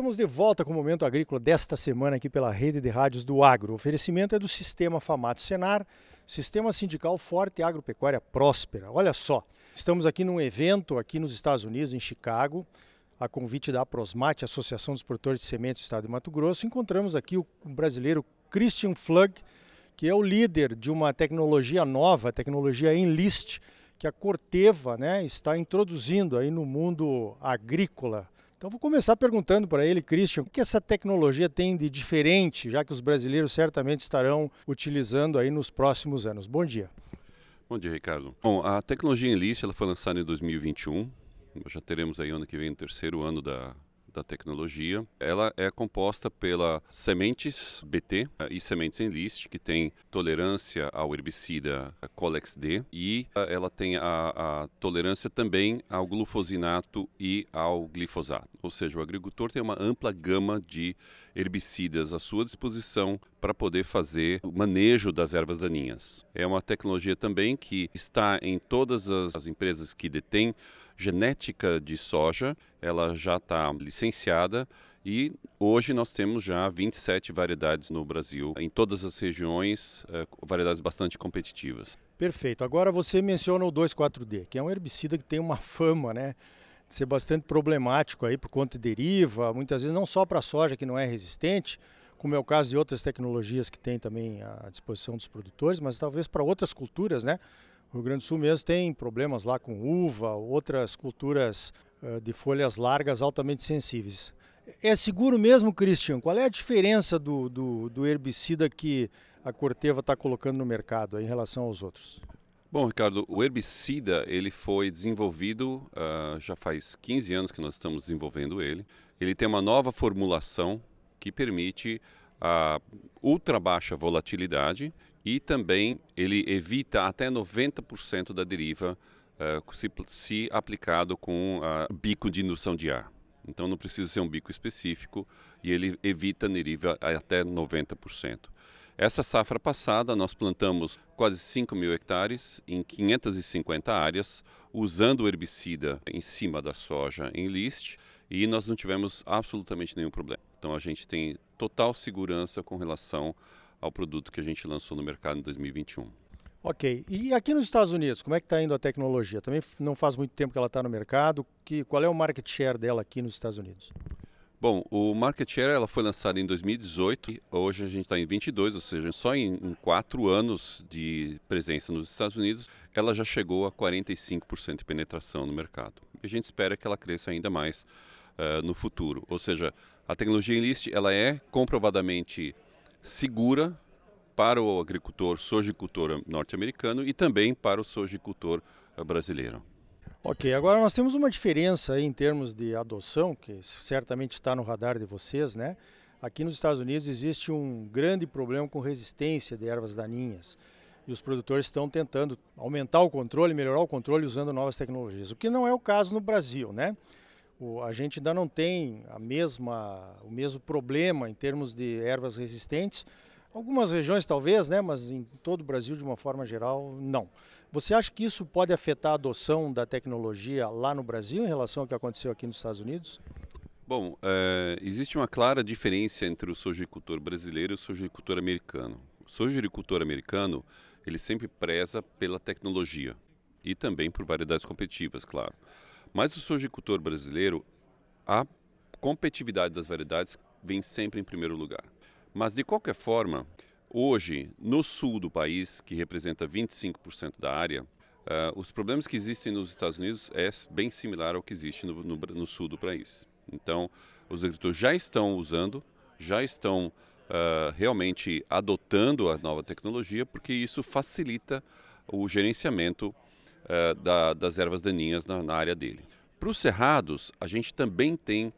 estamos de volta com o Momento Agrícola desta semana aqui pela Rede de Rádios do Agro. O oferecimento é do Sistema Famato Senar, Sistema Sindical Forte e Agropecuária Próspera. Olha só, estamos aqui num evento aqui nos Estados Unidos, em Chicago, a convite da Prosmate, Associação dos Produtores de Sementes do Estado de Mato Grosso. Encontramos aqui o brasileiro Christian Flug, que é o líder de uma tecnologia nova, a tecnologia Enlist, que a Corteva né, está introduzindo aí no mundo agrícola. Então vou começar perguntando para ele, Christian, o que essa tecnologia tem de diferente, já que os brasileiros certamente estarão utilizando aí nos próximos anos. Bom dia. Bom dia, Ricardo. Bom, a tecnologia Enlist ela foi lançada em 2021. Já teremos aí ano que vem o terceiro ano da, da tecnologia. Ela é composta pela sementes BT eh, e sementes Enlist, que tem tolerância ao herbicida Colex-D e eh, ela tem a, a, tolerância também ao glufosinato e ao glifosato. Ou seja, o agricultor tem uma ampla gama de herbicidas à sua disposição para poder fazer o manejo das ervas daninhas. É uma tecnologia também que está em todas as empresas que detêm genética de soja, ela já está licenciada e hoje nós temos já 27 variedades no Brasil, em todas as regiões, eh, variedades bastante competitivas. Perfeito. Agora você menciona o 2,4-D, que é um herbicida que tem uma fama, né? De ser bastante problemático aí por conta de deriva, muitas vezes não só para a soja que não é resistente, como é o caso de outras tecnologias que tem também à disposição dos produtores, mas talvez para outras culturas, né? O Rio Grande do Sul mesmo tem problemas lá com uva, outras culturas uh, de folhas largas altamente sensíveis. É seguro mesmo, Christian? Qual é a diferença do, do, do herbicida que a Corteva está colocando no mercado em relação aos outros? Bom, Ricardo, o herbicida ele foi desenvolvido uh, já faz 15 anos que nós estamos desenvolvendo ele. Ele tem uma nova formulação que permite a ultra baixa volatilidade e também ele evita até 90% da deriva uh, se, se, aplicado com uh, bico de indução de ar. Então não precisa ser um bico específico e ele evita deriva até 90%. Essa safra passada nós plantamos quase 5 mil hectares em 550 áreas, usando herbicida em cima da soja em list e nós não tivemos absolutamente nenhum problema. Então a gente tem total segurança com relação ao produto que a gente lançou no mercado em 2021. Ok. E aqui nos Estados Unidos, como é que está indo a tecnologia? Também não faz muito tempo que ela está no mercado. Que, qual é o market share dela aqui nos Estados Unidos? Bom, o market share ela foi lançada em 2018 e hoje a gente está em 22, ou seja, só em, em quatro anos de presença nos Estados Unidos, ela já chegou a 45% de penetração no mercado. E a gente espera que ela cresça ainda mais uh, no futuro. Ou seja, a tecnologia Enlist ela é comprovadamente segura para o agricultor sojicultor norte-americano e também para o sojicultor eh, brasileiro. Ok, agora nós temos uma diferença em termos de adoção, que certamente está no radar de vocês, né? Aqui nos Estados Unidos existe um grande problema com resistência de ervas daninhas e os produtores estão tentando aumentar o controle, melhorar o controle usando novas tecnologias, o que não é o caso no Brasil, né? O, a gente ainda não tem a mesma, o mesmo problema em termos de ervas resistentes. Algumas regiões talvez, né, mas em todo o Brasil de uma forma geral, não. Você acha que isso pode afetar a adoção da tecnologia lá no Brasil em relação ao que aconteceu aqui nos Estados Unidos? Bom, é, existe uma clara diferença entre o sojicultor brasileiro e o sojicultor americano. O sojicultor americano, ele sempre preza pela tecnologia e também por variedades competitivas, claro. Mas o sojicultor brasileiro, a competitividade das variedades vem sempre em primeiro lugar. Mas de qualquer forma, hoje, no sul do país, que representa 25% da área, uh, os problemas que existem nos Estados Unidos é bem similar ao que existe no, no, no sul do país. Então, os agricultores já estão usando, já estão uh, realmente adotando a nova tecnologia, porque isso facilita o gerenciamento uh, da, das ervas daninhas na, na área dele. Para os cerrados, a gente também tem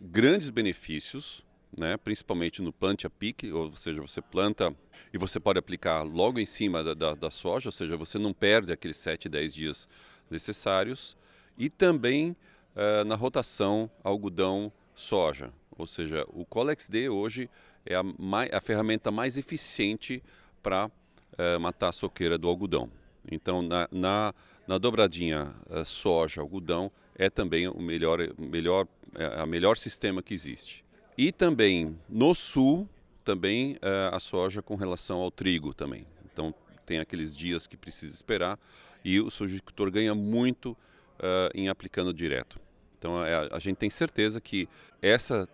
grandes benefícios, né, principalmente no plante a pique, ou seja, você planta e você pode aplicar logo em cima da, da, da soja, ou seja, você não perde aqueles 7, 10 dias necessários, e também uh, na rotação algodão-soja, ou seja, o Colex D hoje é a, mais, a ferramenta mais eficiente para uh, matar a soqueira do algodão. Então, na, na, na dobradinha uh, soja, algodão, é também o melhor, melhor, é a melhor sistema que existe. E também no sul, também uh, a soja com relação ao trigo também. Então tem aqueles dias que precisa esperar e o sojicultor ganha muito uh, em aplicando direto. Então a, a, gente tem certeza que essa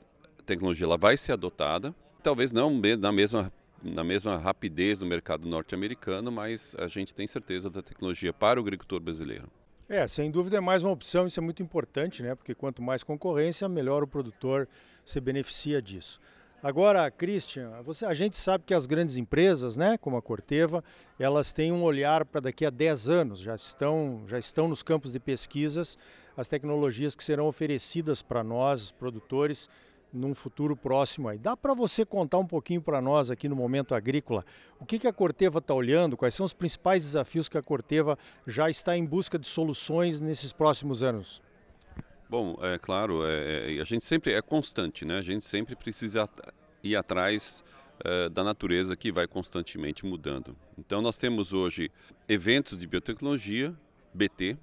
tecnologia ela vai ser adotada, talvez não na mesma na mesma rapidez no mercado norte-americano, mas a gente tem certeza da tecnologia para o agricultor brasileiro. É, sem dúvida é mais uma opção, isso é muito importante, né? Porque quanto mais concorrência, melhor o produtor se beneficia disso. Agora, Christian, você, a gente sabe que as grandes empresas, né, como a Corteva, elas têm um olhar para daqui a 10 anos, já estão, já estão nos campos de pesquisas as tecnologias que serão oferecidas para nós, produtores, num futuro próximo aí. Dá para você contar um pouquinho para nós aqui no Momento Agrícola o que, que a Corteva está olhando, quais são os principais desafios que a Corteva já está em busca de soluções nesses próximos anos? Bom, é claro, é, é, a gente sempre é constante, né? A gente sempre precisa ir atrás é, da natureza que vai constantemente mudando. Então nós temos hoje eventos de biotecnologia, BT,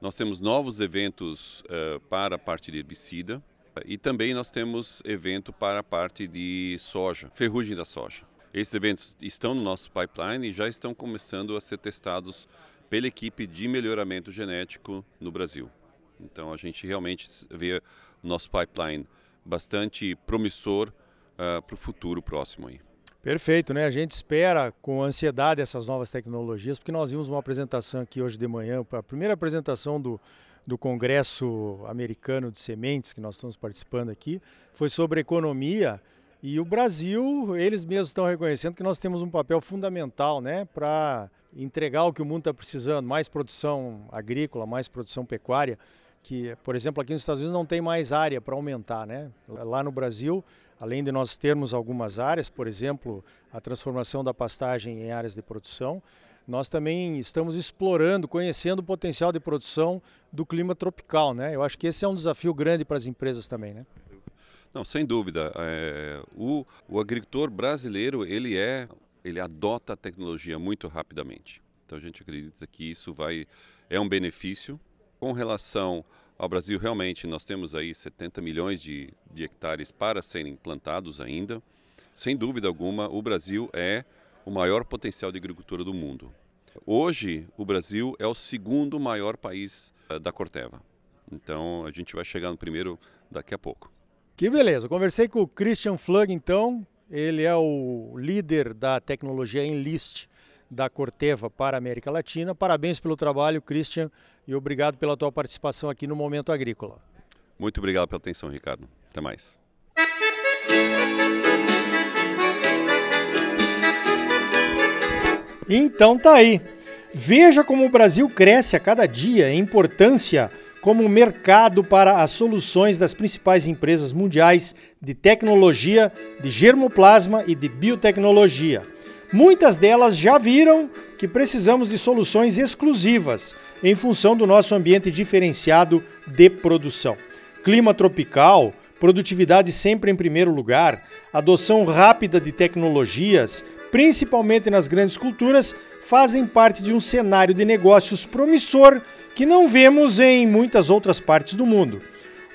nós temos novos eventos é, para a parte de herbicida, e também nós temos evento para a parte de soja, ferrugem da soja. Esses eventos estão no nosso pipeline e já estão começando a ser testados pela equipe de melhoramento genético no Brasil. Então a gente realmente vê o nosso pipeline bastante promissor uh, para o futuro próximo aí. Perfeito, né? A gente espera com ansiedade essas novas tecnologias, porque nós vimos uma apresentação aqui hoje de manhã, a primeira apresentação do, do Congresso Americano de Sementes, que nós estamos participando aqui, foi sobre economia. E o Brasil, eles mesmos estão reconhecendo que nós temos um papel fundamental né, para entregar o que o mundo está precisando, mais produção agrícola, mais produção pecuária, que, por exemplo, aqui nos Estados Unidos não tem mais área para aumentar. Né? Lá no Brasil, além de nós termos algumas áreas, por exemplo, a transformação da pastagem em áreas de produção, nós também estamos explorando, conhecendo o potencial de produção do clima tropical, né? Eu acho que esse é um desafio grande para as empresas também, né? Não, sem dúvida. É, o, o agricultor brasileiro ele é, ele adota a tecnologia muito rapidamente. Então a gente acredita que isso vai é um benefício com relação ao Brasil. Realmente nós temos aí 70 milhões de, de hectares para serem plantados ainda. Sem dúvida alguma, o Brasil é o maior potencial de agricultura do mundo. Hoje, o Brasil é o segundo maior país uh, da Corteva. Então, a gente vai chegar no primeiro daqui a pouco. Que beleza. Conversei com o Christian Flug, então. Ele é o líder da tecnologia Enlist da Corteva para a América Latina. Parabéns pelo trabalho, Christian, e obrigado pela tua participação aqui no Momento Agrícola. Muito obrigado pela atenção, Ricardo. Até mais. Então tá aí. Veja como o Brasil cresce a cada dia em importância como mercado para as soluções das principais empresas mundiais de tecnologia, de germoplasma e de biotecnologia. Muitas delas já viram que precisamos de soluções exclusivas em função do nosso ambiente diferenciado de produção. Clima tropical, produtividade sempre em primeiro lugar, adoção rápida de tecnologias, principalmente nas grandes culturas, fazem parte de um cenário de negócios promissor que não vemos em muitas outras partes do mundo.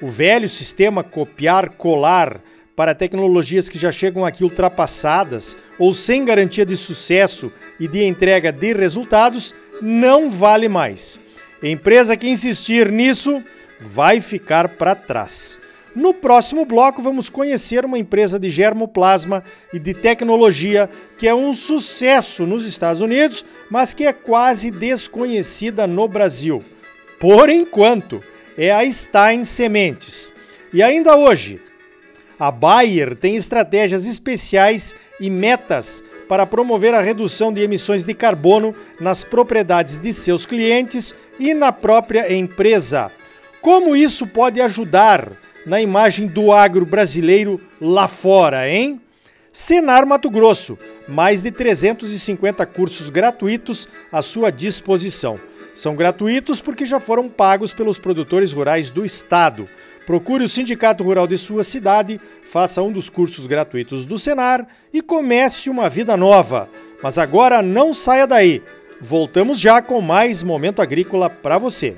O velho sistema copiar-colar para tecnologias que já chegam aqui ultrapassadas ou sem garantia de sucesso e de entrega de resultados não vale mais. empresa que insistir nisso vai ficar para trás. No próximo bloco, vamos conhecer uma empresa de germoplasma e de tecnologia que é um sucesso nos Estados Unidos, mas que é quase desconhecida no Brasil. Por enquanto, é a Stein Sementes. E ainda hoje, a Bayer tem estratégias especiais e metas para promover a redução de emissões de carbono nas propriedades de seus clientes e na própria empresa. Como isso pode ajudar na imagem do agro brasileiro lá fora, hein? Senar Mato Grosso, mais de 350 cursos gratuitos à sua disposição. São gratuitos porque já foram pagos pelos produtores rurais do estado. Procure o sindicato rural de sua cidade, faça um dos cursos gratuitos do Senar e comece uma vida nova. Mas agora não saia daí. Voltamos já com mais momento agrícola para você.